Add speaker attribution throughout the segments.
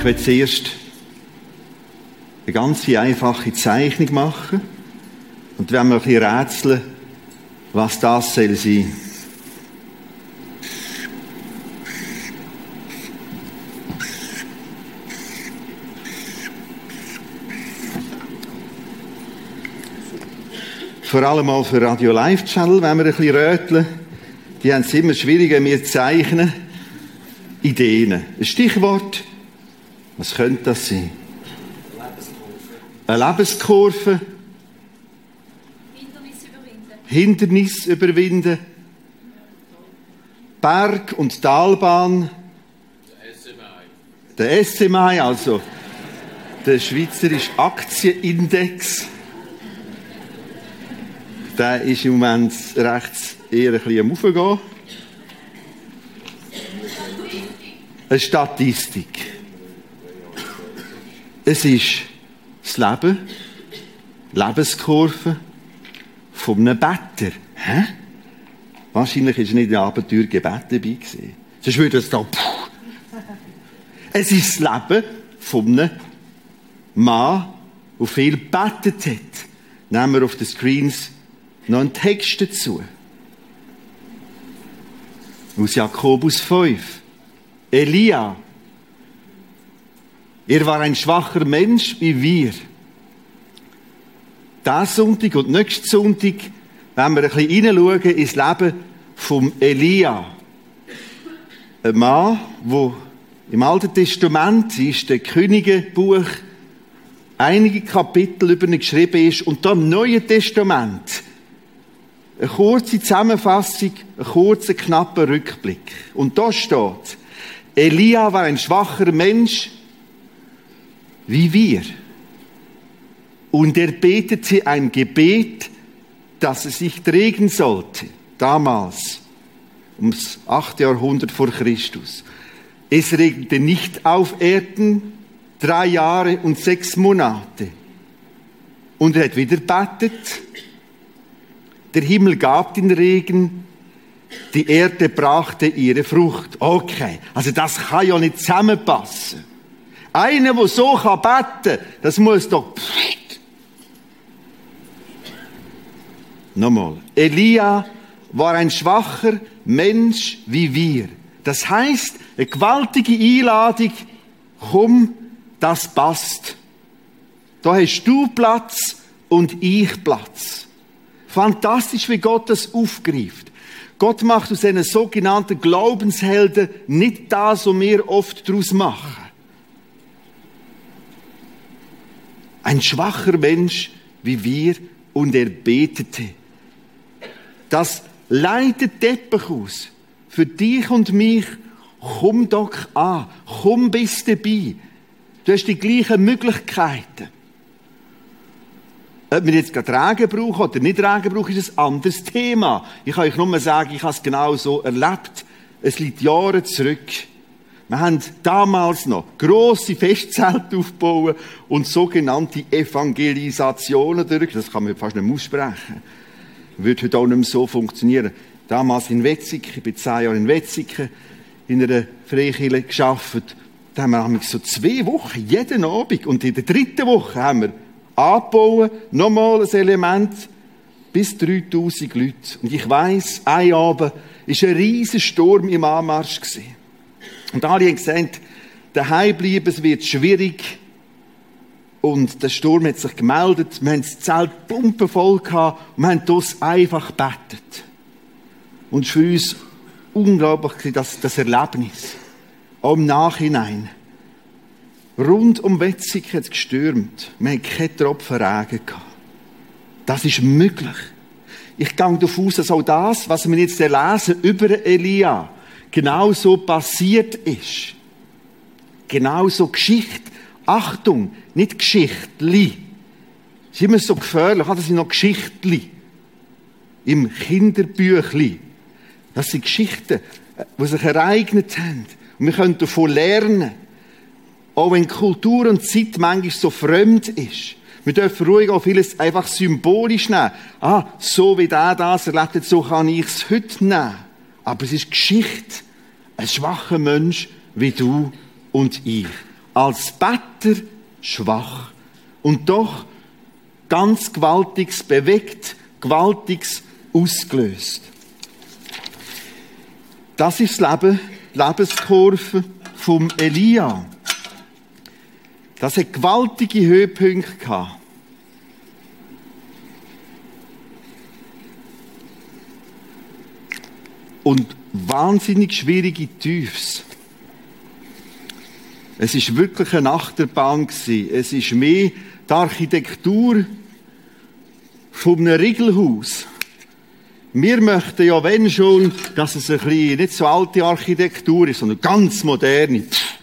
Speaker 1: Ich werde zuerst eine ganz einfache Zeichnung machen und wenn wir ein bisschen rätseln, was das soll sein. Vor allem mal für Radio Live Channel, wenn wir ein bisschen röteln. Die haben es immer schwieriger, mir zeichnen. Ideen. Ein Stichwort. Was könnte das sein? Eine Lebenskurve.
Speaker 2: Hindernis überwinden.
Speaker 1: Hindernis überwinden. Berg- und Talbahn. Der SMI, also der Schweizerische Aktienindex. Der ist im Moment rechts eher ein bisschen am Aufgehen. Eine Statistik. Es ist das Leben, Lebenskurve von einem Better. Hä? Wahrscheinlich er nicht in der Abenteuer Gebet dabei. Sonst würde es da, puh. Es ist das Leben von einem Mann, der viel gebetet hat. Nehmen wir auf den Screens noch einen Text dazu. Aus Jakobus 5. Elia. Er war ein schwacher Mensch wie wir. Diesen Sonntag und nächsten Sonntag, wenn wir ein bisschen hineinschauen ins Leben vom Elia. Ein Mann, der im Alten Testament ist der Königebuch einige Kapitel über ihn geschrieben ist und dann im Neuen Testament eine kurze Zusammenfassung, ein kurzer, knapper Rückblick. Und da steht, Elia war ein schwacher Mensch, wie wir. Und er betete ein Gebet, dass es sich trägen sollte, damals, ums 8. Jahrhundert vor Christus. Es regnete nicht auf Erden drei Jahre und sechs Monate. Und er hat wieder betet. Der Himmel gab den Regen, die Erde brachte ihre Frucht. Okay, also das kann ja nicht zusammenpassen. Einer, der so kann beten, das muss doch... Nochmal. Elia war ein schwacher Mensch wie wir. Das heißt, eine gewaltige Einladung, komm, das passt. Da hast du Platz und ich Platz. Fantastisch, wie Gott das aufgreift. Gott macht aus diesen sogenannten Glaubenshelden nicht das, was wir oft daraus machen. Ein schwacher Mensch wie wir und er betete. Das leitet Teppich aus. Für dich und mich, komm doch an, komm bis dabei. Du hast die gleichen Möglichkeiten. Ob wir jetzt gerade Regen brauchen oder nicht Regen brauchen, ist ein anderes Thema. Ich kann euch nur sagen, ich habe es genau so erlebt. Es liegt Jahre zurück. Wir haben damals noch grosse Festzelte aufgebaut und sogenannte Evangelisationen durch. Das kann man fast nicht mehr aussprechen. Würde heute auch nicht mehr so funktionieren. Damals in Wetzigen, ich bin zehn Jahre in Wetzigen, in einer Freikirche gearbeitet. Da haben wir so zwei Wochen, jeden Abend. Und in der dritten Woche haben wir angebaut, nochmal ein Element, bis 3000 Leute. Und ich weiss, ein Abend war ein riesen Sturm im Anmarsch. Gewesen. Und alle haben gesagt, daheim bleiben, es wird schwierig. Und der Sturm hat sich gemeldet, wir haben das Zelt pumpenvoll gehabt und wir haben das einfach gebetet. Und es war für uns unglaublich, das, das Erlebnis. Auch im Nachhinein. Rund um Wetzig hat es gestürmt. Wir hatten keinen Tropfen Regen gehabt. Das ist möglich. Ich gehe davon aus, dass auch das, was wir jetzt lesen über Elia, genau so passiert ist. Genau so Geschichte. Achtung, nicht Geschichtli. Das ist immer so gefährlich. Das sind noch Geschichtli. Im Kinderbüchli. Das sind Geschichten, die sich ereignet haben. Und wir können davon lernen. Auch wenn Kultur und Zeit manchmal so fremd ist. Wir dürfen ruhig auch vieles einfach symbolisch nehmen. Ah, so wie der das erlebt hat, so kann ich es heute nehmen. Aber es ist Geschichte. Ein schwacher Mensch wie du und ich. als Better schwach und doch ganz gewaltiges bewegt, gewaltiges ausgelöst. Das ist das Leben, die Lebenskurve vom Elia. Das hat gewaltige Höhepunkte gehabt. Und wahnsinnig schwierige Tiefs. Es ist wirklich eine Achterbahn. Es ist mehr die Architektur von einem Riegelhaus. Wir möchten ja, wenn schon, dass es ein bisschen nicht so alte Architektur ist, sondern ganz moderne. Pff,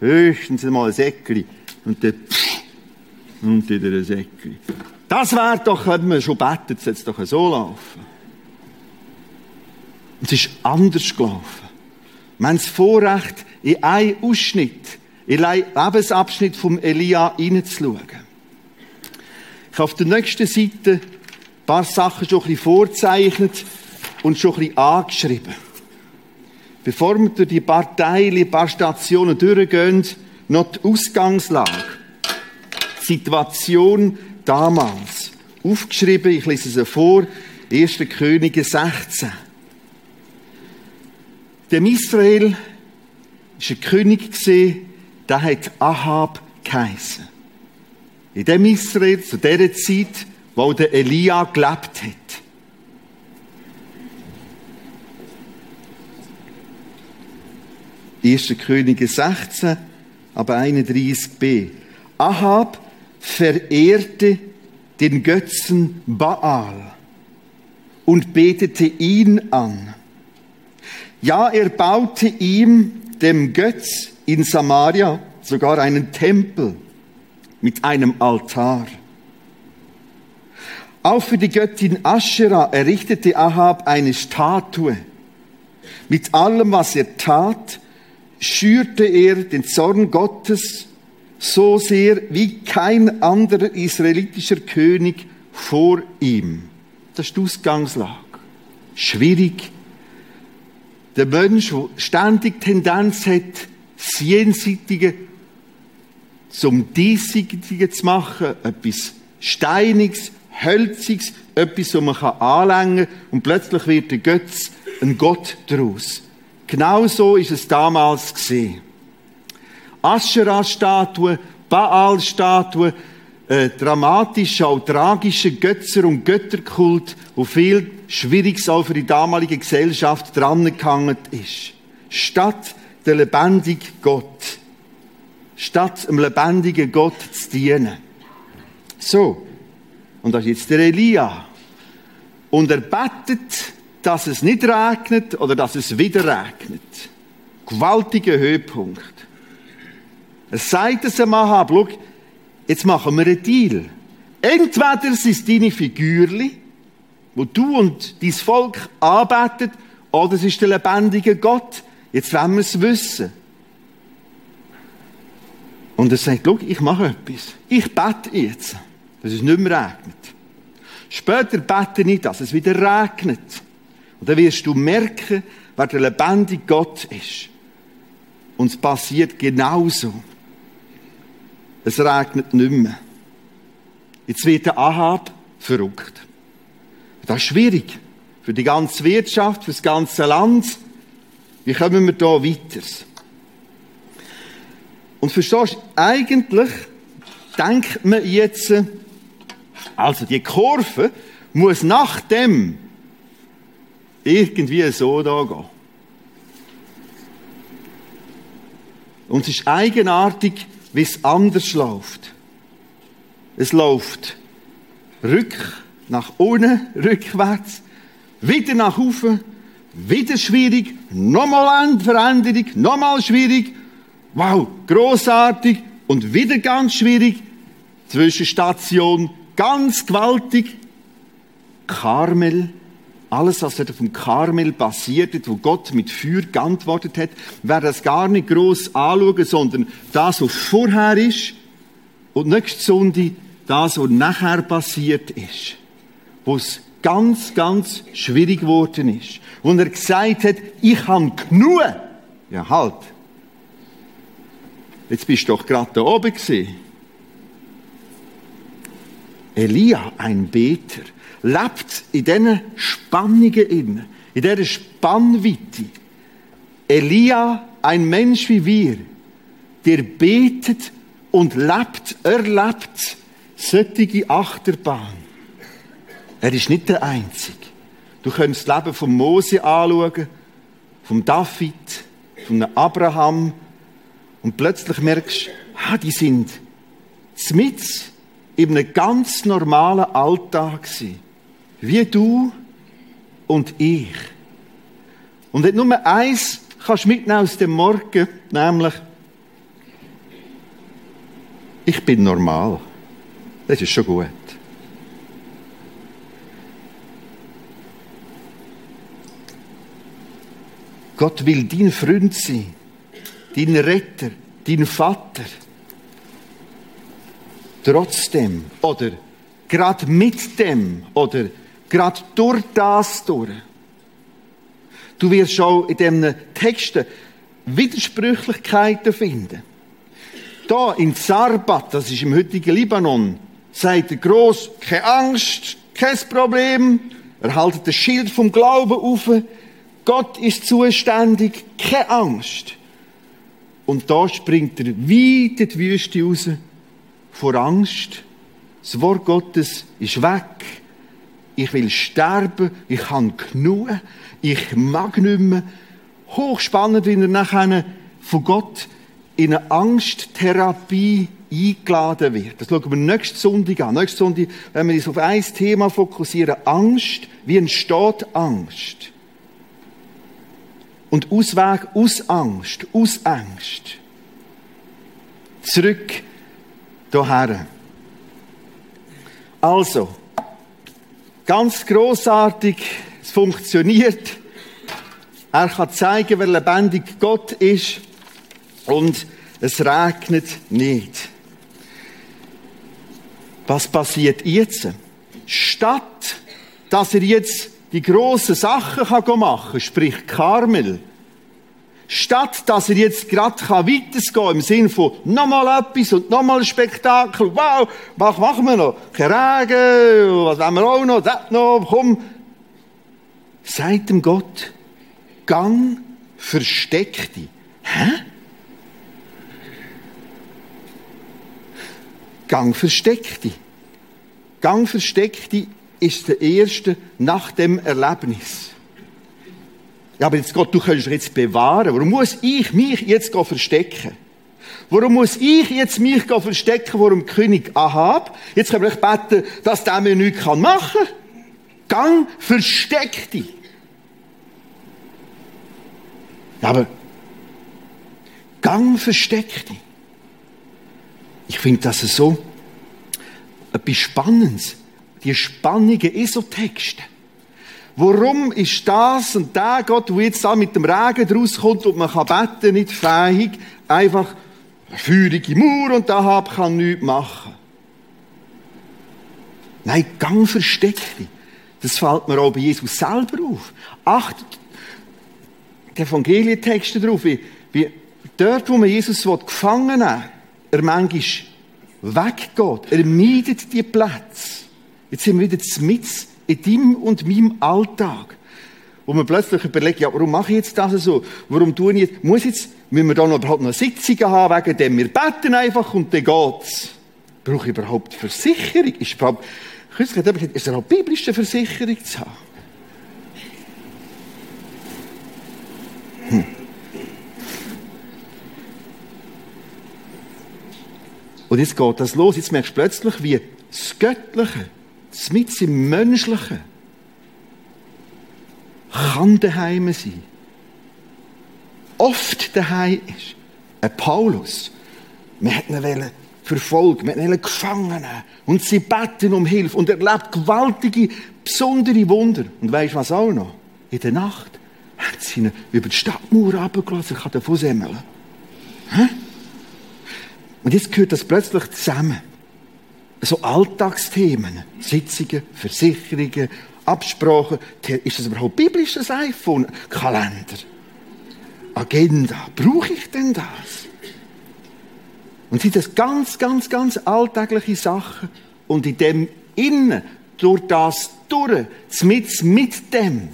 Speaker 1: höchstens einmal ein Säckchen. Und dann pff, und wieder ein Säckchen. Das wäre doch, wenn man schon betet, es doch so laufen. Es ist anders gelaufen. Wir haben das Vorrecht, in einen Ausschnitt in den Lebensabschnitt vom Elia hineinzuschauen. Ich habe auf der nächsten Seite ein paar Sachen schon ein bisschen vorzeichnet und schon ein bisschen angeschrieben. Bevor wir durch die paar Teile, ein paar Stationen durchgehen, noch die Ausgangslage. Die Situation damals. Aufgeschrieben, ich lese sie vor, 1. Könige 16. Dem Israel war ein König der hat Ahab geheissen. In dem Israel, zu der Zeit, wo der Elia gelebt hat. Erste Könige 16, aber 31b. Ahab verehrte den Götzen Baal und betete ihn an. Ja, er baute ihm, dem Götz, in Samaria sogar einen Tempel mit einem Altar. Auch für die Göttin Aschera errichtete Ahab eine Statue. Mit allem, was er tat, schürte er den Zorn Gottes so sehr wie kein anderer israelitischer König vor ihm. Das ist die Ausgangslage. Schwierig. Der Mensch, der ständig Tendenz hat, das Jenseitige zum Diesseitigen zu machen, etwas Steiniges, Hölziges, etwas, was man anlängen kann und plötzlich wird der Götz ein Gott daraus. Genau so ist es damals gesehen. Aschera-Statuen, Baal-Statuen, äh, dramatische, auch tragische Götzer- und Götterkult, wo viel Schwieriges auch für die damalige Gesellschaft drangehangen ist. Statt der lebendige Gott. Statt dem lebendigen Gott zu dienen. So. Und das ist jetzt der Elia. Und er betet, dass es nicht regnet oder dass es wieder regnet. Gewaltiger Höhepunkt. Er sagt es am Ahab, schau, jetzt machen wir einen Deal. Entweder sind es deine Figürli, wo du und dein Volk arbeitet, oder es ist der lebendige Gott, Jetzt wollen wir es wissen. Und er sagt, schau, ich mache etwas. Ich bete jetzt, dass es nicht mehr regnet. Später bete ich, dass es wieder regnet. Und dann wirst du merken, wer der lebendige Gott ist. Und es passiert genauso. Es regnet nicht mehr. Jetzt wird der Ahab verrückt. Das ist schwierig. Für die ganze Wirtschaft, für das ganze Land. Wie kommen wir da weiter? Und verstehst du, eigentlich denkt man jetzt, also die Kurve muss nach dem irgendwie so da gehen. Und es ist eigenartig, wie es anders läuft. Es läuft rück, nach unten, rückwärts, wieder nach oben, wieder schwierig, nochmal Veränderung, nochmal schwierig, wow, großartig und wieder ganz schwierig, Zwischenstation ganz gewaltig, Karmel, alles, was vom Karmel passiert ist, wo Gott mit Feuer geantwortet hat, wer das gar nicht groß anschauen, sondern das, was vorher ist, und nächste Sonde, das, was nachher passiert ist, wo es ganz, ganz schwierig geworden ist. Und er gesagt hat, ich habe genug. Ja, halt. Jetzt bist du doch gerade da oben gewesen. Elia, ein Beter, lebt in diesen Spannungen in, dieser Spannweite. Elia, ein Mensch wie wir, der betet und lebt, erlebt solche Achterbahn. Er ist nicht der Einzige. Du kannst das Leben von Mose anschauen, von David, von Abraham und plötzlich merkst, ah, die sind mit in einem ganz normalen Alltag gewesen. Wie du und ich. Und nicht nur eins kannst mitnehmen aus dem Morgen, nämlich, ich bin normal. Das ist schon gut. Gott will dein Freund sein, dein Retter, dein Vater. Trotzdem oder gerade mit dem oder gerade durch das durch. Du wirst schon in diesen Texten Widersprüchlichkeiten finden. Da in Zarbat, das ist im heutigen Libanon, sagt der Gross, keine Angst, kein Problem. Er haltet das Schild vom Glauben auf. Gott ist zuständig, keine Angst. Und da springt er weit in die Wüste raus vor Angst. Das Wort Gottes ist weg. Ich will sterben, ich habe genug, ich mag nicht mehr. Hochspannend, wie er nachher von Gott in eine Angsttherapie eingeladen wird. Das schauen wir nächste Sonntag an. Nächste Sonntag, wenn wir uns auf ein Thema fokussieren, Angst. Wie entsteht Angst? Und Ausweg aus Angst, aus Angst. Zurück hierher. Also, ganz großartig, es funktioniert. Er kann zeigen, wer lebendig Gott ist und es regnet nicht. Was passiert jetzt? Statt, dass er jetzt die grossen Sachen machen kann, sprich Karmel, statt dass er jetzt gerade weitergehen kann, im Sinne von nochmal etwas und nochmal ein Spektakel, wow, was machen wir noch? Kein Regen, was wollen wir auch noch, das noch, komm. Sagt dem Gott, gang, versteck dich. Hä? Gang, versteck dich. Gang, versteck dich ist der erste nach dem Erlebnis. Ja, aber jetzt Gott, du kannst jetzt bewahren. Warum muss ich mich jetzt verstecken? Warum muss ich jetzt mich verstecken vor dem König Ahab? Jetzt können wir beten, dass der mir nichts machen kann. Gang, versteck dich. Ja, aber Gang, versteck dich. Ich finde das so etwas Spannendes. Die spannenden Esotexte. Warum ist das und der Gott, der jetzt da mit dem Regen rauskommt und man kann beten, nicht fähig, einfach eine feurige Mauer und der Hab kann nichts machen? Nein, gang versteck. Das fällt mir auch bei Jesus selber auf. Achtet die Evangelientexte darauf, wie, wie dort, wo man Jesus gefangen hat, er manchmal weggeht. Er meidet die Plätze. Jetzt sind wir wieder mit in deinem und meinem Alltag. Wo man plötzlich überlegt, ja, warum mache ich jetzt das so? Warum tue ich jetzt, muss jetzt, müssen wir da noch überhaupt noch Sitzungen haben, wegen dem wir beten einfach und dann geht's. Brauche ich überhaupt Versicherung? Ist überhaupt, ist es überhaupt biblische Versicherung zu haben? Hm. Und jetzt geht das los. Jetzt merkst du plötzlich, wie das Göttliche mit im Menschlichen kann daheim sein. Oft daheim ist. Ein Paulus. Wir hätten ihn verfolgt, wir hätten ihn gefangen und sie beten um Hilfe und er erlebt gewaltige, besondere Wunder. Und weisst was auch noch? In der Nacht hat sie ihn über die Stadtmauer runtergelassen, er kann davon semmeln. Und jetzt gehört das plötzlich zusammen so Alltagsthemen, Sitzungen, Versicherungen, Absprachen, ist das überhaupt biblisches iPhone? Kalender, Agenda, brauche ich denn das? Und sind das ganz, ganz, ganz alltägliche Sachen. Und in dem Innen, durch das durch, mit, mit dem,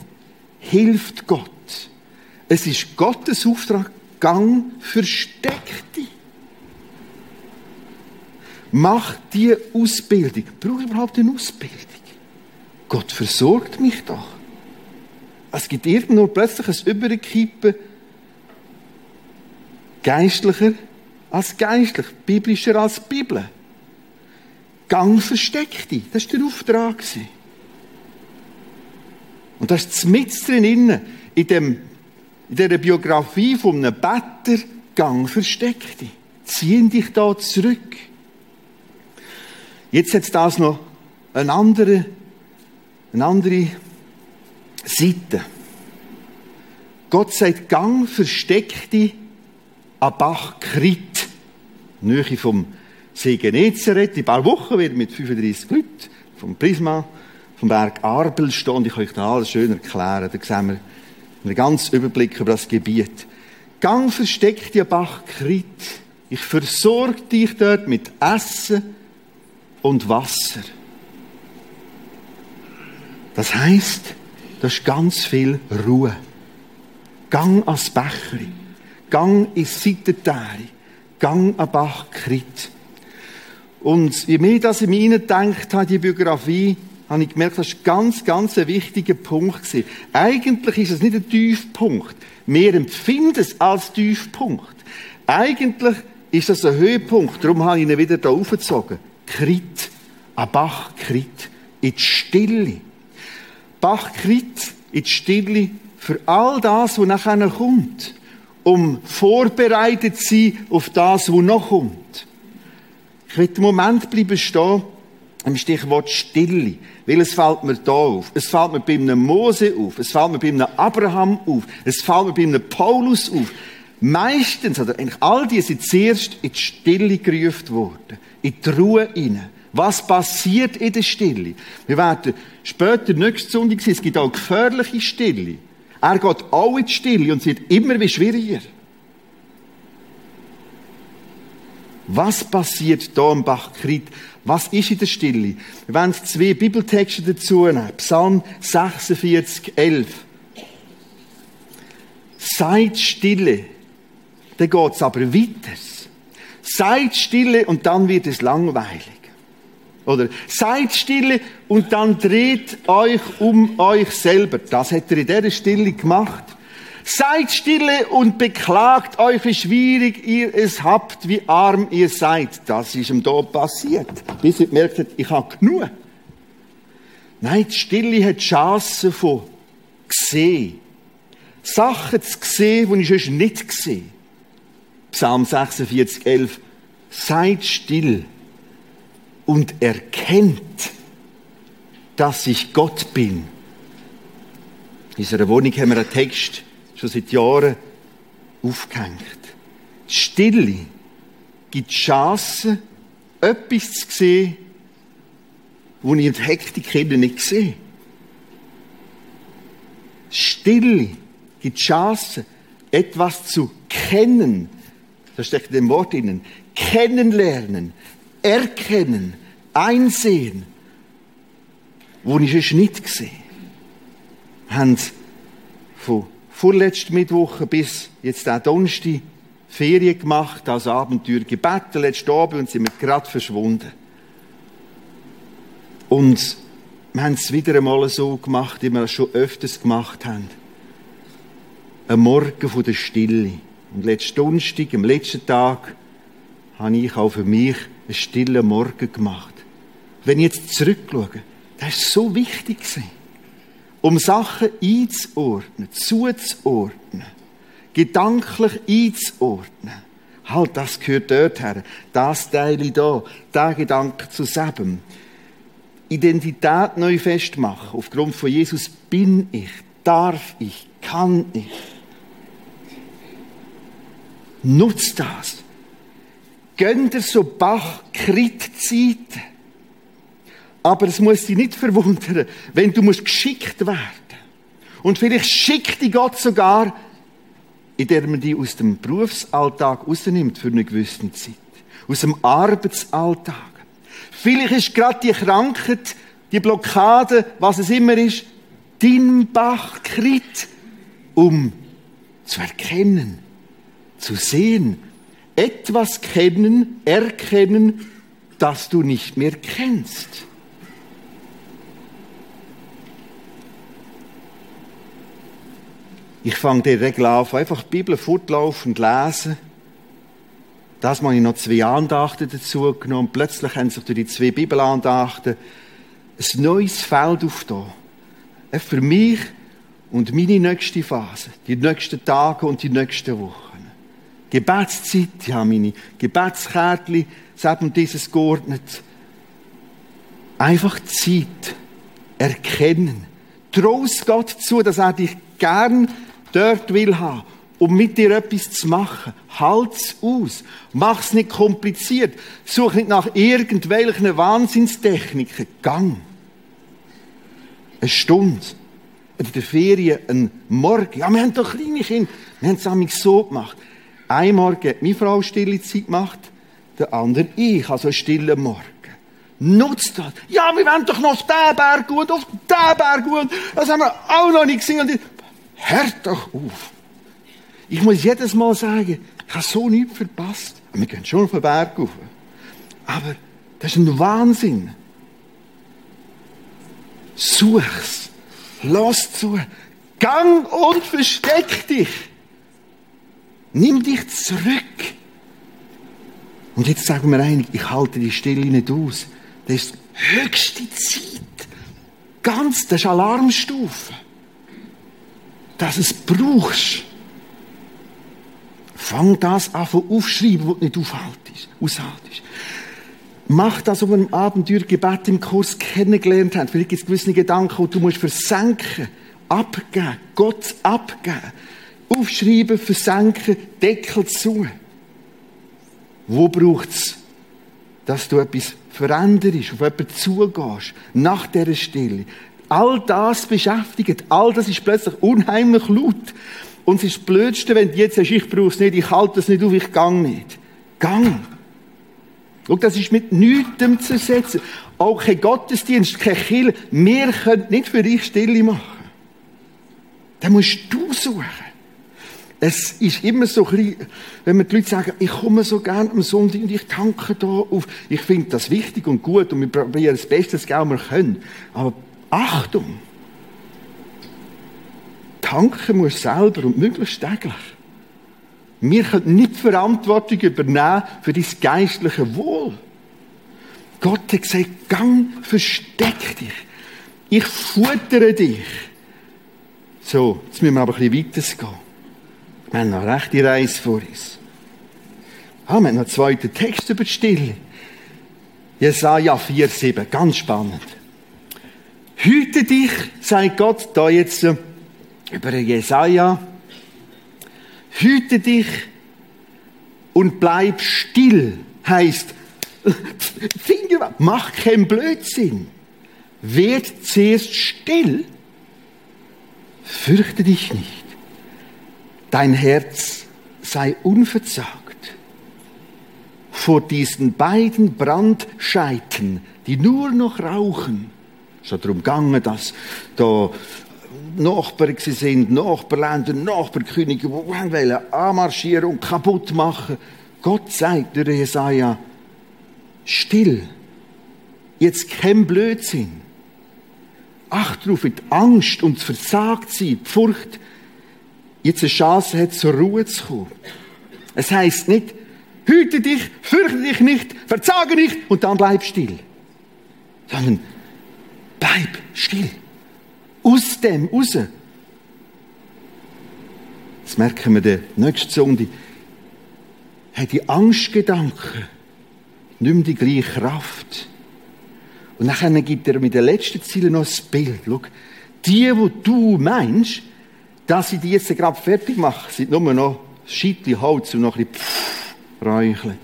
Speaker 1: hilft Gott. Es ist Gottes Auftrag, Gang versteckt dich. Mach die Ausbildung. Brauche ich überhaupt eine Ausbildung? Gott versorgt mich doch. Es gibt irgendwo plötzlich ein Überkippen geistlicher als geistlich, biblischer als Bibel. Gang versteckt dich. Das war der Auftrag. Und das ist mit drin, in, dem, in dieser Biografie von einem Better, Gang versteckt dich. Zieh dich da zurück. Jetzt hat das noch eine andere, eine andere Seite. Gott sagt, Gang versteck dich an Bach Krit. Nähe vom See Genezareth. In ein paar Wochen wird mit 35 Leuten vom Prisma vom Berg Arbel stehen. Ich kann euch das alles schön erklären. Da sehen wir einen ganzen Überblick über das Gebiet. Gang versteck dich an Bach Krit. Ich versorge dich dort mit Essen, und Wasser. Das heißt, das ist ganz viel Ruhe. Gang ans Bächli, gang ins Seitentäri, gang an Bach Krit. Und je mehr das ich mir denkt habe, die Biografie, habe ich gemerkt, das ist ganz, ganz ein wichtiger Punkt gewesen. Eigentlich ist es nicht ein Tiefpunkt. Wir empfinden es als Tiefpunkt. Eigentlich ist das ein Höhepunkt. Darum habe ich ihn wieder da aufgezogen. Krit, ein Bach Krit, in die Stille. Bach Krit, in die Stille für all das, was nachher kommt, um vorbereitet zu sein auf das, was noch kommt. Ich will einen Moment bleiben stehen, im Stichwort Stille. Weil es fällt mir da auf. Es fällt mir bei einem Mose auf. Es fällt mir bei einem Abraham auf. Es fällt mir bei einem Paulus auf. Meistens, oder eigentlich all die sind zuerst in die Stille gerufen worden in die Ruhe hinein. Was passiert in der Stille? Wir werden später nächste Sonntag sehen, es gibt auch gefährliche Stille. Er geht auch in die Stille und wird immer wie schwieriger. Was passiert hier im Bach Krit? Was ist in der Stille? Wir werden zwei Bibeltexte dazu nehmen. Psalm 46, 11. Seid stille. Dann geht es aber weiter. Seid stille und dann wird es langweilig. Oder seid stille und dann dreht euch um euch selber. Das hat er in dieser Stille gemacht. Seid stille und beklagt euch, wie schwierig ihr es habt, wie arm ihr seid. Das ist ihm da passiert. Bis ihr gemerkt habt, ich habe genug. Nein, die Stille hat Chancen von gesehen. Sachen zu sehen, die ich sonst nicht gesehen Psalm 46, 11. Seid still und erkennt, dass ich Gott bin. In unserer Wohnung haben wir einen Text schon seit Jahren aufgehängt. Die Stille gibt Chancen, etwas zu sehen, wo ich in der Hektik nicht sehe. Stille gibt Chancen, etwas zu kennen, da steckt in dem Wort innen, kennenlernen, erkennen, einsehen, wo ich es nicht gesehen haben von vorletzten Mittwoch bis jetzt auch Donnerstag Ferien gemacht, als Abenteuer gebeten, letzten Abend und sind wir gerade verschwunden. Und wir haben es wieder einmal so gemacht, wie wir es schon öfters gemacht haben. Ein Morgen von der Stille. Und letzten Donnerstag, am letzten Tag, habe ich auch für mich einen stillen Morgen gemacht. Wenn ich jetzt zurückschaue, das ist so wichtig um Sachen einzuordnen, zuzuordnen, gedanklich einzuordnen. Halt, das gehört dort her. Das Teil da, der Gedanke zu zusammen. Identität neu festmachen. Aufgrund von Jesus bin ich, darf ich, kann ich. Nutzt das. Gönnt ihr so Bach-Krit-Zeiten. Aber es muss dich nicht verwundern, wenn du musst geschickt werden. Und vielleicht schickt dich Gott sogar, indem er dich aus dem Berufsalltag rausnimmt für eine gewisse Zeit. aus dem Arbeitsalltag. Vielleicht ist gerade die Krankheit, die Blockade, was es immer ist, dein Bachkrit, um zu erkennen, zu sehen, etwas kennen, erkennen, das du nicht mehr kennst. Ich fange die Regel auf, einfach die Bibel fortlaufend lesen. Das habe ich noch zwei Andachten dazu genommen. Plötzlich haben sich durch die zwei Bibelandachten ein neues Feld aufgetan. Für mich und meine nächste Phase, die nächsten Tage und die nächsten Wochen. Gebetszeit, ich habe meine Gebetskärtchen und dieses geordnet. Einfach Zeit erkennen. Trost Gott zu, dass er dich gern dort will haben, um mit dir etwas zu machen. Halt's aus. Mach's nicht kompliziert. Such nicht nach irgendwelchen Wahnsinnstechniken. Gang. Eine Stunde. In der Ferien ein Morgen. Ja, wir haben doch kleine Kinder. Wir haben es so gemacht. Ein Morgen hat meine Frau stille Zeit gemacht, der andere ich, also einen stillen Morgen. Nutzt das. Ja, wir wollen doch noch auf den Berg gut, auf den Berg gut. Das haben wir auch noch nicht gesehen. Hört doch auf. Ich muss jedes Mal sagen, ich habe so nichts verpasst. Wir gehen schon auf den Berg rauf. Aber das ist ein Wahnsinn. Such's. Lass zu. Gang und versteck dich. Nimm dich zurück. Und jetzt sagen wir einig, ich halte die Stille nicht aus. Das ist höchste Zeit. Ganz, das ist Alarmstufe dass es brauchst. Fang das an von aufschreiben, was du nicht aufhaltest, aushaltest. Mach das, was wir im Abenteuergebet im Kurs kennengelernt haben. Vielleicht gibt es gewisse Gedanken, die du musst versenken, abgeben, Gott abgeben. Aufschreiben, versenken, Deckel zu. Wo braucht es, dass du etwas veränderst, auf jemanden zugehst, nach dieser Stille? all das beschäftigt, all das ist plötzlich unheimlich laut. Und es ist das Blödste, wenn du jetzt sagst, ich brauche es nicht, ich halte es nicht auf, ich gang nicht. Gang. Schau, das ist mit nichts zu ersetzen. Auch kein Gottesdienst, kein Kiel. Wir können nicht für dich Stille machen. Da musst du suchen. Es ist immer so ein bisschen, wenn mir die Leute sagen, ich komme so gerne am Sonntag und ich tanke da auf. Ich finde das wichtig und gut und wir probieren das Beste, das wir können. Aber Achtung! Tanken muss selber und möglichst täglich. Wir können nicht Verantwortung übernehmen für dein geistliche Wohl. Gott hat gesagt, gang, versteck dich. Ich futtere dich. So, jetzt müssen wir aber ein bisschen weitergehen. Wir haben noch eine rechte Reise vor uns. Ah, wir haben noch einen zweiten Text über die Stille. Jesaja 4,7. Ganz spannend. Hüte dich, sagt Gott da jetzt äh, über Jesaja. Hüte dich und bleib still, heißt, Finger, mach keinen Blödsinn. Werd zuerst still. Fürchte dich nicht. Dein Herz sei unverzagt vor diesen beiden Brandscheiten, die nur noch rauchen es ist darum gegangen, dass da Nachbarn sind, Nachbarländer, Nachbarkönige, die anmarschieren und kaputt machen. Gott sagt durch Jesaja, still. Jetzt kein Blödsinn. Acht darauf, die Angst und das Versagtsein, die Furcht, jetzt eine Chance hat, zur Ruhe zu kommen. Es heißt nicht, hüte dich, fürchte dich nicht, verzage nicht und dann bleib still. Sondern Bleib still. Aus dem raus. Das merken wir der nächsten Sonntag. Hat die Angstgedanken nicht mehr die gleiche Kraft. Und dann gibt er mit den letzten Zielen noch ein Bild. Schau, die, wo du meinst, dass sie die jetzt gerade fertig machen, sind nur noch Scheitli Holz und noch ein bisschen räuchelt.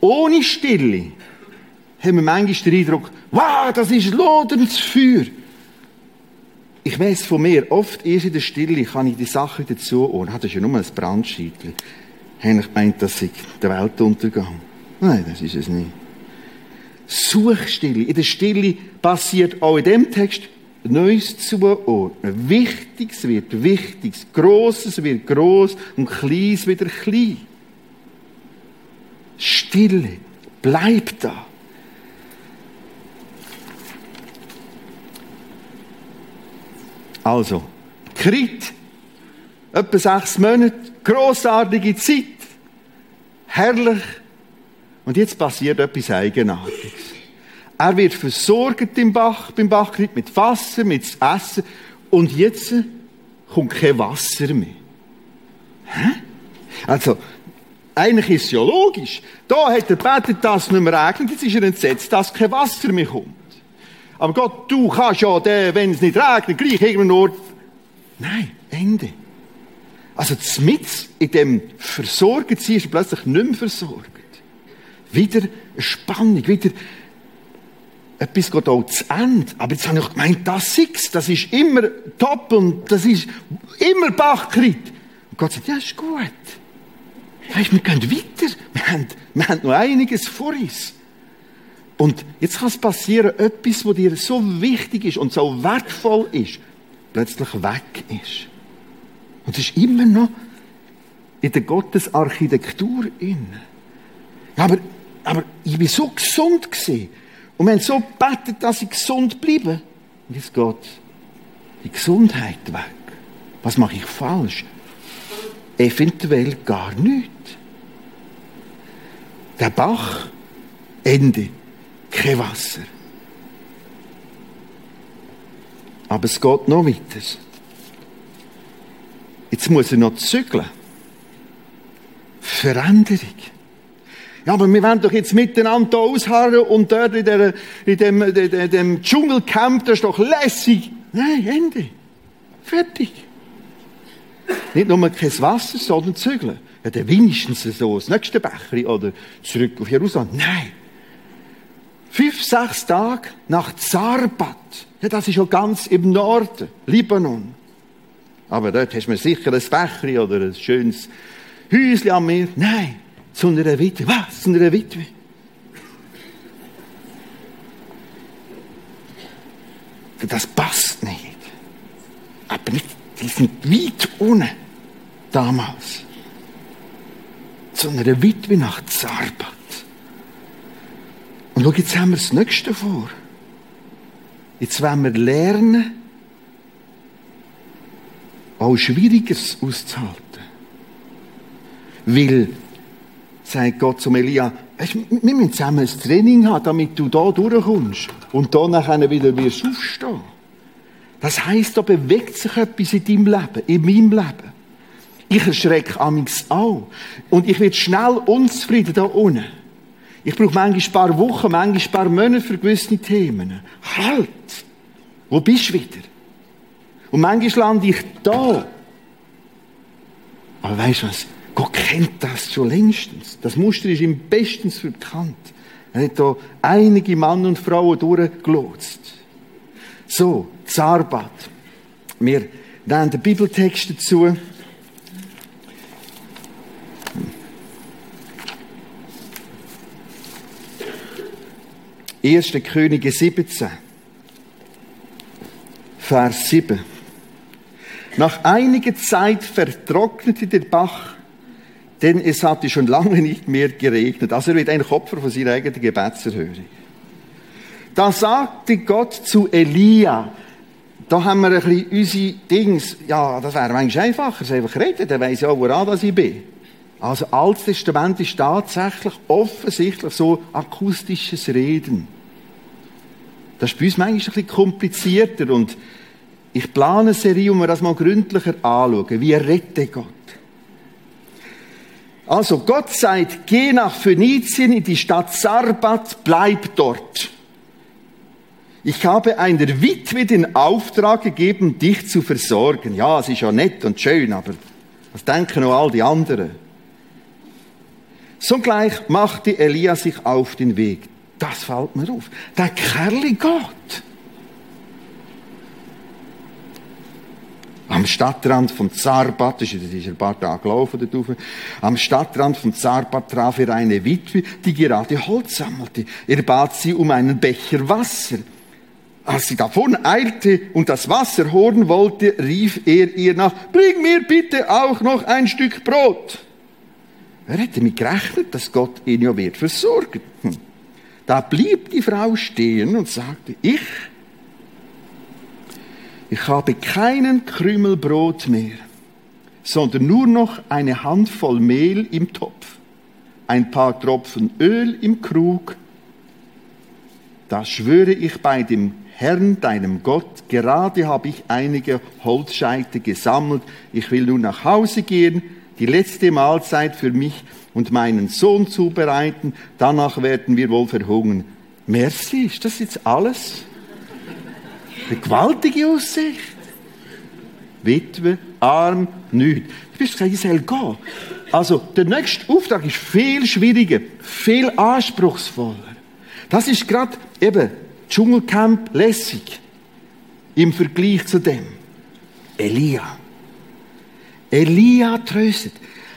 Speaker 1: Ohne Stille haben wir manchmal den Eindruck, wow, das ist loderndes Feuer. Ich weiß von mir, oft erst in der Stille kann ich die Sache dazu, oh, das ist ja nur ein Brandscheitchen. habe ich gemeint, das sei der Weltuntergang. Nein, das ist es nicht. Suchstille. In der Stille passiert auch in dem Text Neues zuordnen. Wichtiges wird Wichtiges. Grosses wird gross und Kleines wieder klein. Stille. Bleib da. Also, Krit, etwa sechs Monate, grossartige Zeit, herrlich. Und jetzt passiert etwas Eigenartiges. Er wird versorgt im Bach, beim Bachkrit mit Wasser, mit Essen. Und jetzt kommt kein Wasser mehr. Hä? Also, eigentlich ist es ja logisch. Da hat er betet, dass es nicht mehr regnet, jetzt ist er entsetzt, dass kein Wasser mehr kommt. Aber Gott, du kannst ja, wenn es nicht regnet, gleich irgendeinen Ort. Nein, Ende. Also, mit in dem Versorgen ist plötzlich nicht mehr versorgt. Wieder eine Spannung, wieder etwas geht auch zu Ende. Aber jetzt habe ich gemeint, das ist das ist immer top und das ist immer Bachkrit. Und Gott sagt, ja, ist gut. Weißt, wir gehen weiter. Wir haben, wir haben noch einiges vor uns. Und jetzt kann es passieren, etwas, was dir so wichtig ist und so wertvoll ist, plötzlich weg ist. Und es ist immer noch in der Gottesarchitektur. Ja, aber, aber ich bin so gesund gewesen. Und wir haben so gebetet, dass ich gesund bleibe. Und jetzt geht die Gesundheit weg. Was mache ich falsch? Eventuell gar nichts. Der Bach, Ende kein Wasser. Aber es geht noch weiter. Jetzt muss er noch zügeln. Veränderung. Ja, aber wir wollen doch jetzt miteinander ausharren und dort in, der, in dem, in dem Dschungelcamp, das ist doch lässig. Nein, Ende. Fertig. Nicht nur kein Wasser, sondern zügeln. Ja, dann wenigstens so das nächste Becher oder zurück auf Jerusalem. Nein. Fünf, sechs Tage nach Zarbat. Ja, das ist ja ganz im Norden, Libanon. Aber dort hast du sicher ein Fächli oder ein schönes Häuschen am Meer. Nein, zu einer Witwe. Was? Zu einer Witwe? Das passt nicht. Aber nicht, die sind weit unten damals. Zu einer Witwe nach Zarbat. Und schau, jetzt haben wir das Nächste vor. Jetzt wollen wir lernen, auch Schwieriges auszuhalten. Weil, sagt Gott zum Elia, wir müssen zusammen ein Training haben, damit du da durchkommst und da nachher wieder wirst aufstehen. Das heisst, da bewegt sich etwas in deinem Leben, in meinem Leben. Ich erschrecke amigs auch. Und ich werde schnell unzufrieden da unten. Ich brauche manchmal ein paar Wochen, manchmal ein paar Monate für gewisse Themen. Halt! Wo bist du wieder? Und manchmal lande ich da. Aber weißt du was? Gott kennt das schon längstens. Das Muster ist ihm bestens bekannt. Er hat da einige Mann und Frauen durchgelotst. So, Zarbat. Wir nehmen den Bibeltext dazu. 1. Könige 17, Vers 7. Nach einiger Zeit vertrocknete der Bach, denn es hatte schon lange nicht mehr geregnet. Also er wird ein Opfer von seiner eigenen Gebetserhörung. Da sagte Gott zu Elia, da haben wir ein bisschen unsere Dings, ja, das wäre eigentlich einfacher, einfach reden, dann weiss ich auch, woran ich bin. Also Altes Testament ist tatsächlich offensichtlich so akustisches Reden. Das ist bei uns manchmal ein bisschen komplizierter und ich plane eine Serie, um wir das mal gründlicher anschauen. Wie rette Gott? Also, Gott sagt, geh nach Phönizien in die Stadt Sarbat, bleib dort. Ich habe einer Witwe den Auftrag gegeben, dich zu versorgen. Ja, es ist ja nett und schön, aber was denken noch all die anderen? Sogleich machte Elia sich auf den Weg. Das fällt mir auf. Der Kerl Gott. Am Stadtrand von Zarbat, das ist ein paar Tage gelaufen dort am Stadtrand von Zarbat traf er eine Witwe, die gerade Holz sammelte. Er bat sie um einen Becher Wasser. Als sie davon eilte und das Wasser holen wollte, rief er ihr nach, bring mir bitte auch noch ein Stück Brot. Er hätte damit gerechnet, dass Gott ihn ja wird versorgen. Hm. Da blieb die Frau stehen und sagte, ich, ich habe keinen Krümel Brot mehr, sondern nur noch eine Handvoll Mehl im Topf, ein paar Tropfen Öl im Krug. Da schwöre ich bei dem Herrn, deinem Gott, gerade habe ich einige Holzscheite gesammelt, ich will nun nach Hause gehen, die letzte Mahlzeit für mich und meinen Sohn zubereiten, danach werden wir wohl verhungern. Merci, ist das jetzt alles? Eine gewaltige Aussicht. Witwe, arm, nichts. Du bist gesagt, Giselle, geh. Also, der nächste Auftrag ist viel schwieriger, viel anspruchsvoller. Das ist gerade eben Dschungelcamp lässig im Vergleich zu dem. Elia. Elia tröstet.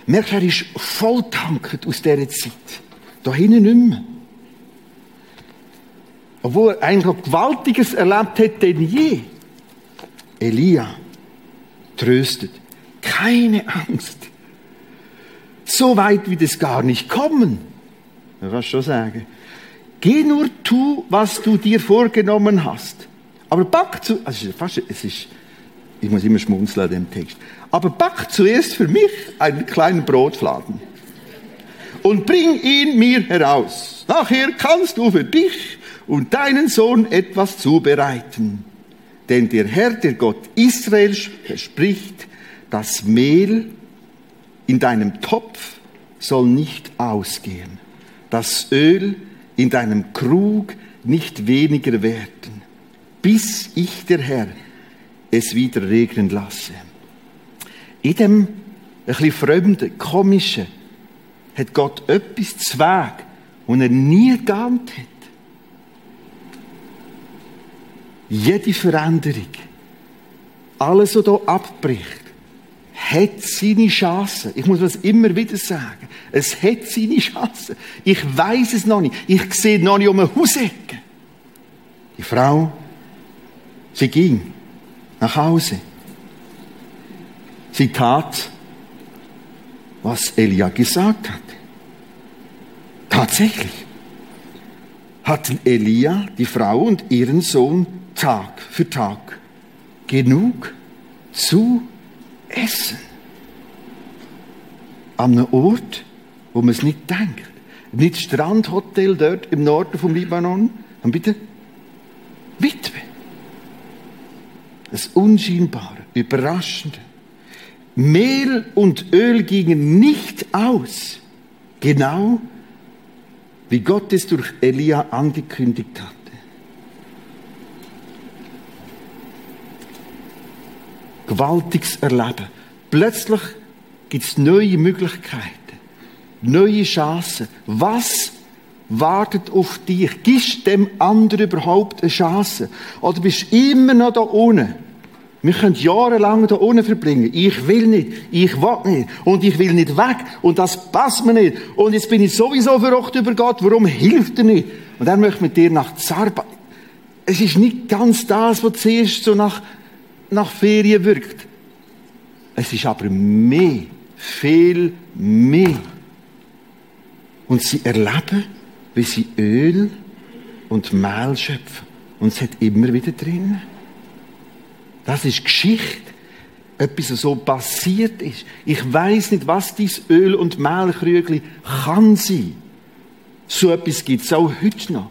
Speaker 1: Merkst er ist voll tanket aus dieser Zeit. Da hinten nicht mehr. Obwohl er eigentlich Gewaltiges erlebt hat denn je. Elia tröstet. Keine Angst. So weit wird es gar nicht kommen. Man kann schon sagen. Geh nur tu, was du dir vorgenommen hast. Aber back zu, also fast, es ist, ich muss immer schmunzeln an dem Text. Aber back zuerst für mich einen kleinen Brotfladen und bring ihn mir heraus. Nachher kannst du für dich und deinen Sohn etwas zubereiten. Denn der Herr, der Gott Israels, verspricht, das Mehl in deinem Topf soll nicht ausgehen, das Öl in deinem Krug nicht weniger werden, bis ich, der Herr, es wieder regnen lasse. In dem bisschen fremden, komischen, hat Gott etwas zu Weg, und er nie geahnt hat. Jede Veränderung, alles, was hier abbricht, hat seine Chance. Ich muss das immer wieder sagen. Es hat seine Chance. Ich weiß es noch nicht. Ich sehe noch nicht um eine Hausecke. Die Frau, sie ging nach Hause. Sie tat, was Elia gesagt hat. Tatsächlich hatten Elia, die Frau und ihren Sohn Tag für Tag genug zu essen. An einem Ort, wo man es nicht denkt. Nicht Strandhotel dort im Norden vom Libanon, dann bitte Witwe. Das Unscheinbare, Überraschende. Mehl und Öl gingen nicht aus. Genau wie Gott es durch Elia angekündigt hatte. Gewaltiges Erleben. Plötzlich gibt es neue Möglichkeiten, neue Chancen. Was wartet auf dich? Gibst dem anderen überhaupt eine Chance? Oder bist du immer noch da unten? Wir können jahrelang da unten verbringen. Ich will nicht, ich will nicht und ich will nicht weg und das passt mir nicht und jetzt bin ich sowieso verrückt über Gott, warum hilft er nicht? Und er möchte mit dir nach Zarba. Es ist nicht ganz das, was zuerst so nach, nach Ferien wirkt. Es ist aber mehr, viel mehr. Und sie erleben, wie sie Öl und Mehl schöpfen. Und es hat immer wieder drinnen. Das ist Geschichte. Etwas, was so passiert ist. Ich weiß nicht, was dies Öl- und Mehlkrügli kann sein. So etwas gibt es auch heute noch.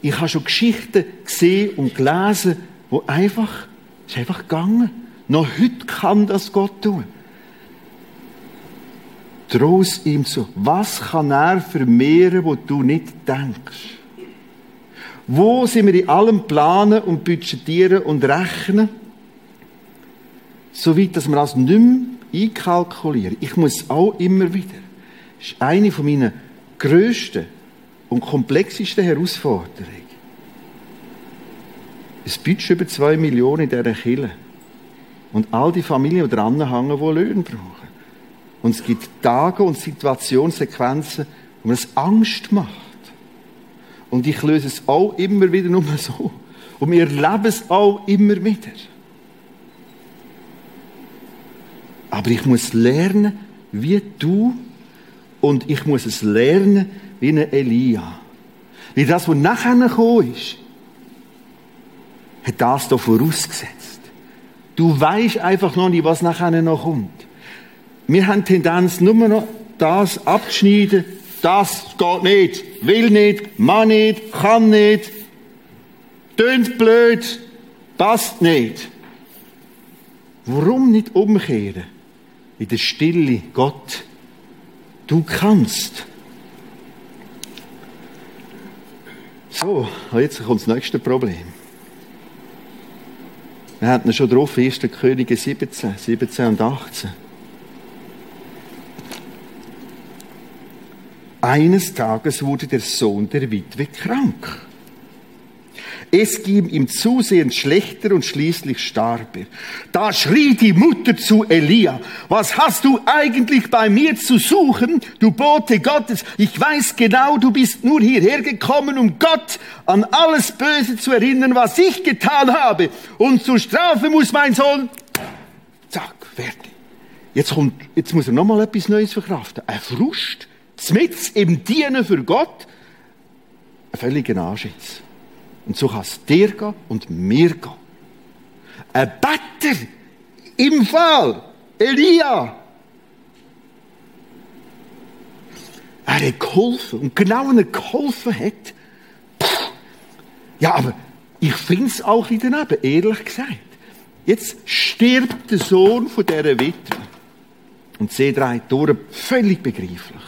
Speaker 1: Ich habe schon Geschichten gesehen und gelesen, wo einfach, ist einfach gegangen. Noch heute kann das Gott tun. Trost ihm zu. Was kann er vermehren, wo du nicht denkst? Wo sind wir in allem planen und budgetieren und rechnen? so weit, dass man das nicht mehr einkalkulieren. Ich muss auch immer wieder. Das ist eine von meinen grössten und komplexesten Herausforderungen. Es Budget über zwei Millionen in dieser Kille. Und all die Familien, die dranhängen, die Löhne brauchen. Und es gibt Tage und Situationssequenzen, wo man es Angst macht. Und ich löse es auch immer wieder nur so. Und wir erleben es auch immer wieder. Aber ich muss lernen, wie du, und ich muss es lernen, wie eine Elia. Wie das, was nachher gekommen ist, hat das da vorausgesetzt. Du weißt einfach noch nicht, was nachher noch kommt. Wir haben Tendenz, nur noch das abzuschneiden, das geht nicht, will nicht, man nicht, kann nicht, tönt blöd, passt nicht. Warum nicht umkehren? In der Stille, Gott, du kannst. So, jetzt kommt das nächste Problem. Wir hatten schon drauf, 1. Könige 17, 17 und 18. Eines Tages wurde der Sohn der Witwe krank. Es ging ihm zusehends schlechter und schließlich starb er. Da schrie die Mutter zu Elia, was hast du eigentlich bei mir zu suchen, du Bote Gottes? Ich weiß genau, du bist nur hierher gekommen, um Gott an alles Böse zu erinnern, was ich getan habe. Und zur Strafe muss mein Sohn, zack, fertig. Jetzt kommt, jetzt muss er nochmal etwas Neues verkraften. Ein Frust, zmitz im Dienen für Gott, ein völliger Anschiss. Und so kann es dir gehen und mir gehen. Ein Better im Fall, Elia. Er hat geholfen. Und genau wenn er geholfen hat, pff, ja, aber ich finde es auch ein daneben, ehrlich gesagt. Jetzt stirbt der Sohn von dieser Witwe. Und sie dreht durch, völlig begreiflich.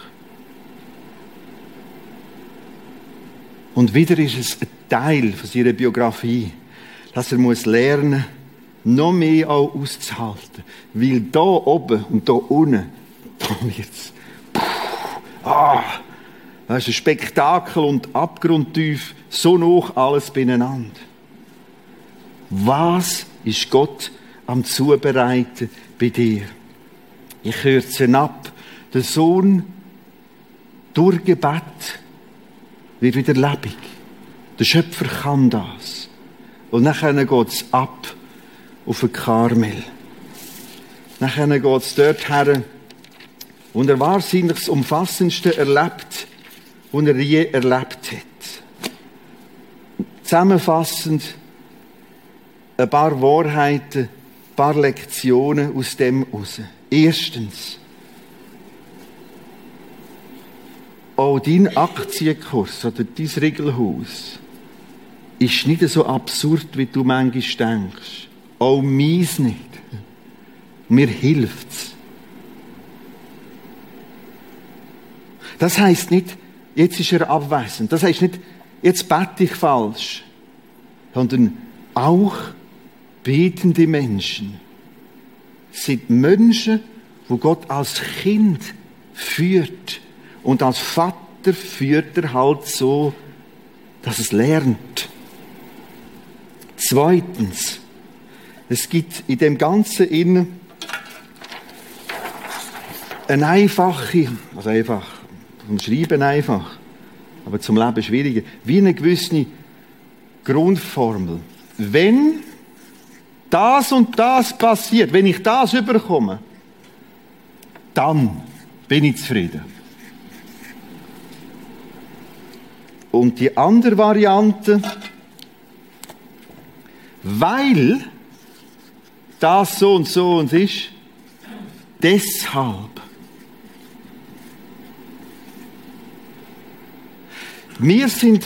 Speaker 1: Und wieder ist es ein Teil von seiner Biografie, dass er muss lernen, noch mehr auch auszuhalten. Weil da oben und da unten, da wird's, ah, das ist ein Spektakel und abgrundtief, so noch alles beieinander. Was ist Gott am Zubereiten bei dir? Ich kürze ab. Der Sohn durch Gebet wird wieder lebendig. Der Schöpfer kann das. Und nachher geht es ab auf den Karmel. Nachher geht es dort her, und er wahrscheinlich das Umfassendste erlebt, was er je erlebt hat. Zusammenfassend ein paar Wahrheiten, ein paar Lektionen aus dem raus. Erstens, auch dein Aktienkurs oder dein Regelhaus ist nicht so absurd, wie du manchmal denkst. Auch meins nicht. Mir hilft's. Das heißt nicht, jetzt ist er abwesend. Das heißt nicht, jetzt bete ich falsch. Sondern auch betende Menschen sind Menschen, wo Gott als Kind führt und als Vater führt er halt so, dass es lernt. Zweitens, es gibt in dem Ganzen innen eine einfache, also einfach, vom Schreiben einfach, aber zum Leben schwieriger, wie eine gewisse Grundformel. Wenn das und das passiert, wenn ich das überkomme, dann bin ich zufrieden. Und die andere Variante, weil das so und so und ist, deshalb. Wir sind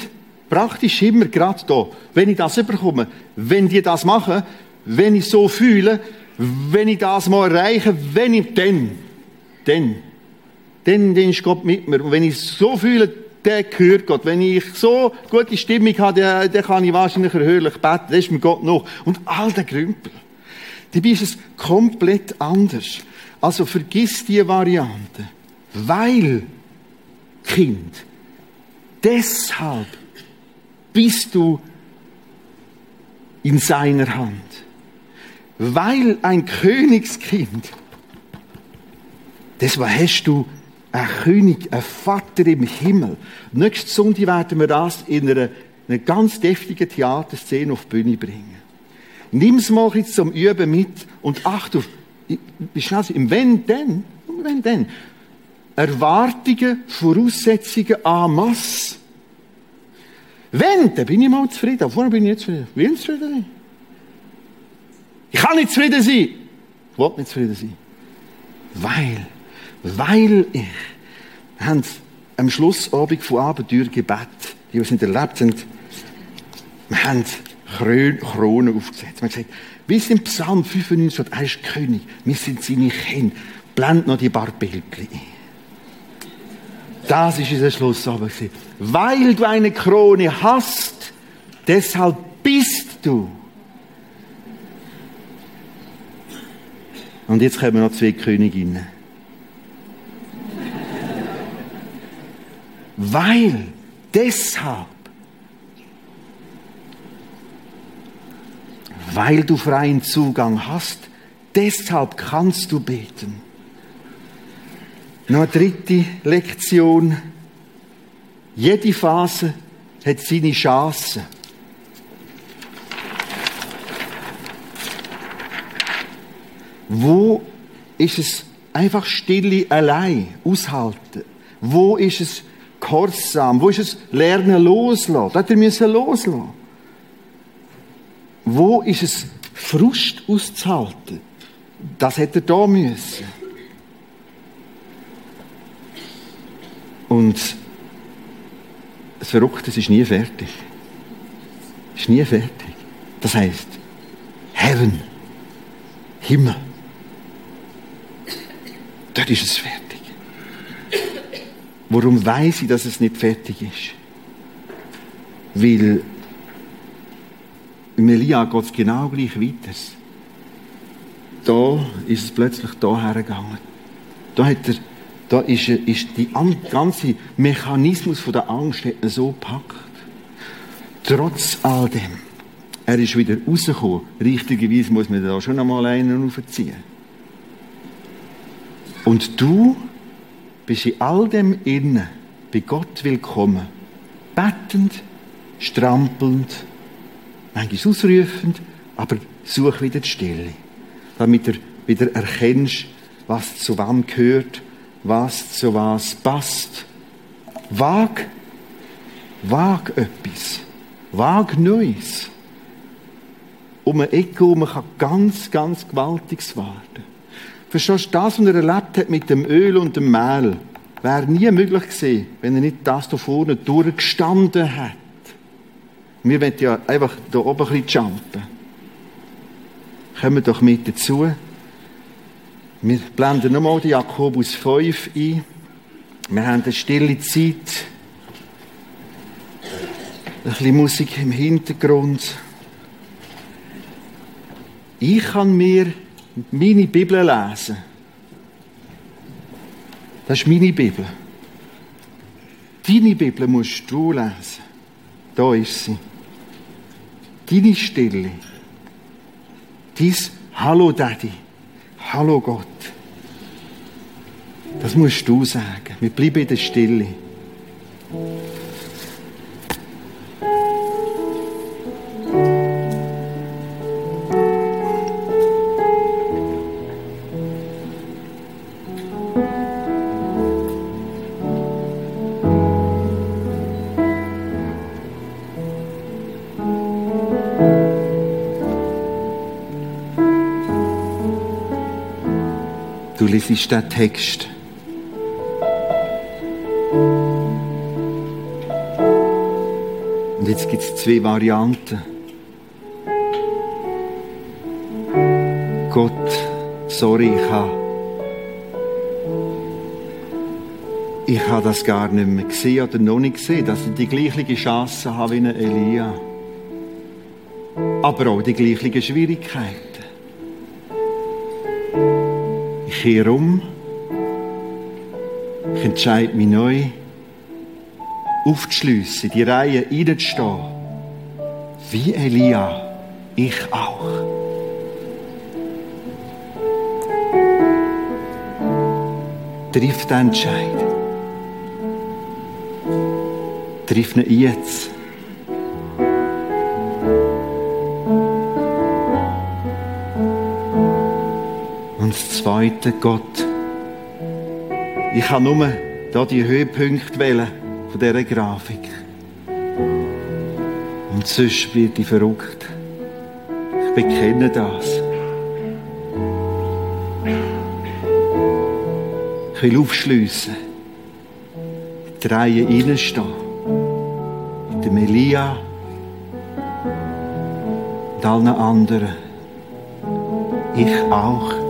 Speaker 1: praktisch immer gerade da. Wenn ich das überkomme, wenn die das machen, wenn ich so fühle, wenn ich das mal erreiche, wenn ich, dann, dann, dann, dann ist Gott mit mir. Und wenn ich so fühle, der gehört Gott. Wenn ich so gute Stimmung habe, dann, dann kann ich wahrscheinlich erhörlich beten. Das ist mir Gott noch. Und all der Grümpel. Dabei ist es komplett anders. Also vergiss die Variante. Weil, Kind, deshalb bist du in seiner Hand. weil ein Königskind, das hast du ein König, ein Vater im Himmel. Nächste Sonntag werden wir das in einer, einer ganz deftigen Theaterszene auf die Bühne bringen. Nimm's mal jetzt zum Üben mit und acht auf, schnell im Wenn denn, wenn denn, Erwartungen, Voraussetzungen en masse. Wenn, dann bin ich mal zufrieden. Vorher bin ich nicht zufrieden. Will ich zufrieden sein? Ich kann nicht zufrieden sein. Ich will nicht zufrieden sein. Weil, weil ich, wir haben am Schlussabend von Abenteuer Gebet, die uns nicht erlebt haben, wir haben Kronen aufgesetzt. Wir haben gesagt, es im Psalm 95 steht, er ist König, wir sind seine Kinder. Blend noch die paar Bildchen ein. Das ist unser Schlussabend. Weil du eine Krone hast, deshalb bist du. Und jetzt kommen noch zwei Königinnen. Weil, deshalb, weil du freien Zugang hast, deshalb kannst du beten. Noch eine dritte Lektion. Jede Phase hat seine Chancen. Wo ist es einfach stille allein aushalten? Wo ist es gehorsam? Wo ist es lernen loslassen? Da müssen wir loslassen. Wo ist es Frust auszuhalten? Das hätte er da müssen. Und das Verrückte ist nie fertig. Ist nie fertig. Das heißt, Heaven, Himmel. Dort ist es fertig. Warum weiß ich, dass es nicht fertig ist? Weil im Elia geht es genau gleich weiter. Da ist es plötzlich da hergegangen. Da hat er, da ist, ist die ganze Mechanismus der Angst so gepackt. Trotz all dem, er ist wieder rausgekommen. Richtigerweise muss man da schon einmal einen aufziehen. Und du bist in all dem innen bei Gott willkommen. Bettend, strampelnd, manchmal ausrufend, aber such wieder die Stille. Damit du wieder erkennst, was zu wem gehört, was zu was passt. Wag, wag etwas. Wag Neues. Um eine Ecke herum kann ganz, ganz Gewaltiges werden. Verstehst du, das, was er erlebt hat mit dem Öl und dem Mehl, wäre nie möglich gewesen, wenn er nicht das da vorne durchgestanden hat. Wir wollen ja einfach da oben ein bisschen jumpen. Kommen doch mit dazu. Wir blenden nochmal die Jakobus 5 ein. Wir haben eine stille Zeit. Ein bisschen Musik im Hintergrund. Ich kann mir meine Bibel lesen. Das ist meine Bibel. Deine Bibel musst du lesen. Da ist sie. Deine Stille. Dies Hallo Daddy. Hallo Gott. Das musst du sagen. Wir bleiben in der Stille. Ist der Text. Und jetzt gibt es zwei Varianten. Gott, sorry, ich habe ich habe das gar nicht mehr gesehen oder noch nicht gesehen, dass ich die gleiche Chance habe wie Elia. Aber auch die gleichen Schwierigkeiten. kehre um, ich entscheide mich neu, aufzuschliessen, die Reihe reinzustehen. Wie Elia, ich auch. Triff den Entscheid. Triff ihn jetzt. Und das Zweite, Gott. Ich kann nur da die Höhepunkte wählen von dieser Grafik. Und sonst wird ich verrückt. Ich bekenne das. Ich will aufschliessen. Die Reihe reinstehen. Mit dem Elia und allen anderen. Ich auch.